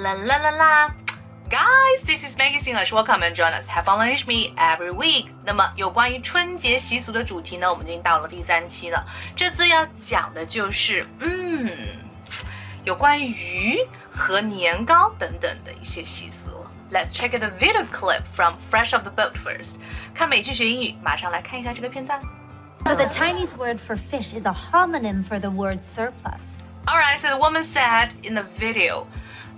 la la la la, guys. this is Maggie English. Welcome and join us. Have fun with me every week. 那么有关于春节习俗的主题呢，我们已经到了第三期了。这次要讲的就是，嗯，有关于鱼和年糕等等的一些习俗。Let's check the video clip from Fresh Off the Boat first. 看美剧学英语，马上来看一下这个片段。So the Chinese word for fish is a homonym for the word surplus. All right. So the woman said in the video.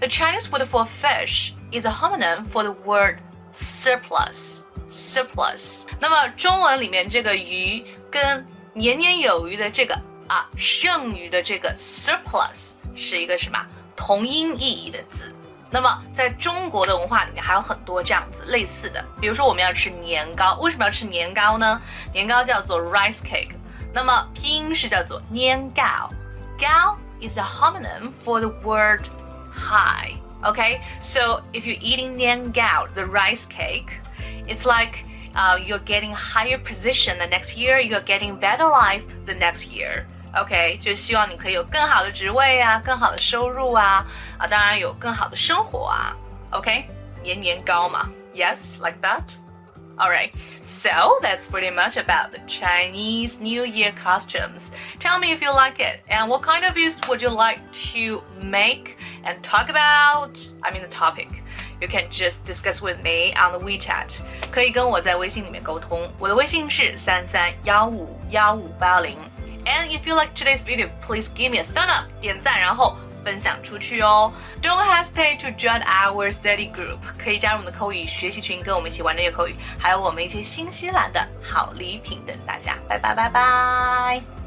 the Chinese word for fish is a homonym for the word surplus. Surplus. 那么中文里面这个鱼跟年年有余的这个啊剩余的这个 surplus 是一个什么同音异义的字。那么在中国的文化里面还有很多这样子类似的，比如说我们要吃年糕，为什么要吃年糕呢？年糕叫做 rice cake，那么拼音是叫做年糕，糕 is a homonym for the word high. Okay, so if you're eating nian gao, the rice cake, it's like uh, you're getting higher position the next year, you're getting better life the next year. OK，就希望你可以有更好的职位啊，更好的收入啊，啊，当然有更好的生活啊。OK，年年高嘛，Yes, like that. Alright, so that's pretty much about the Chinese New Year costumes. Tell me if you like it, and what kind of views would you like to make and talk about? I mean the topic. You can just discuss with me on the WeChat. 可以跟我在微信里面沟通，我的微信是三三幺五幺五八零。and if you like today's video, please give me a thumb up，点赞，然后分享出去哦。Don't hesitate to join our study group，可以加入我们的口语学习群，跟我们一起玩这个口语，还有我们一些新西兰的好礼品等大家。拜拜拜拜。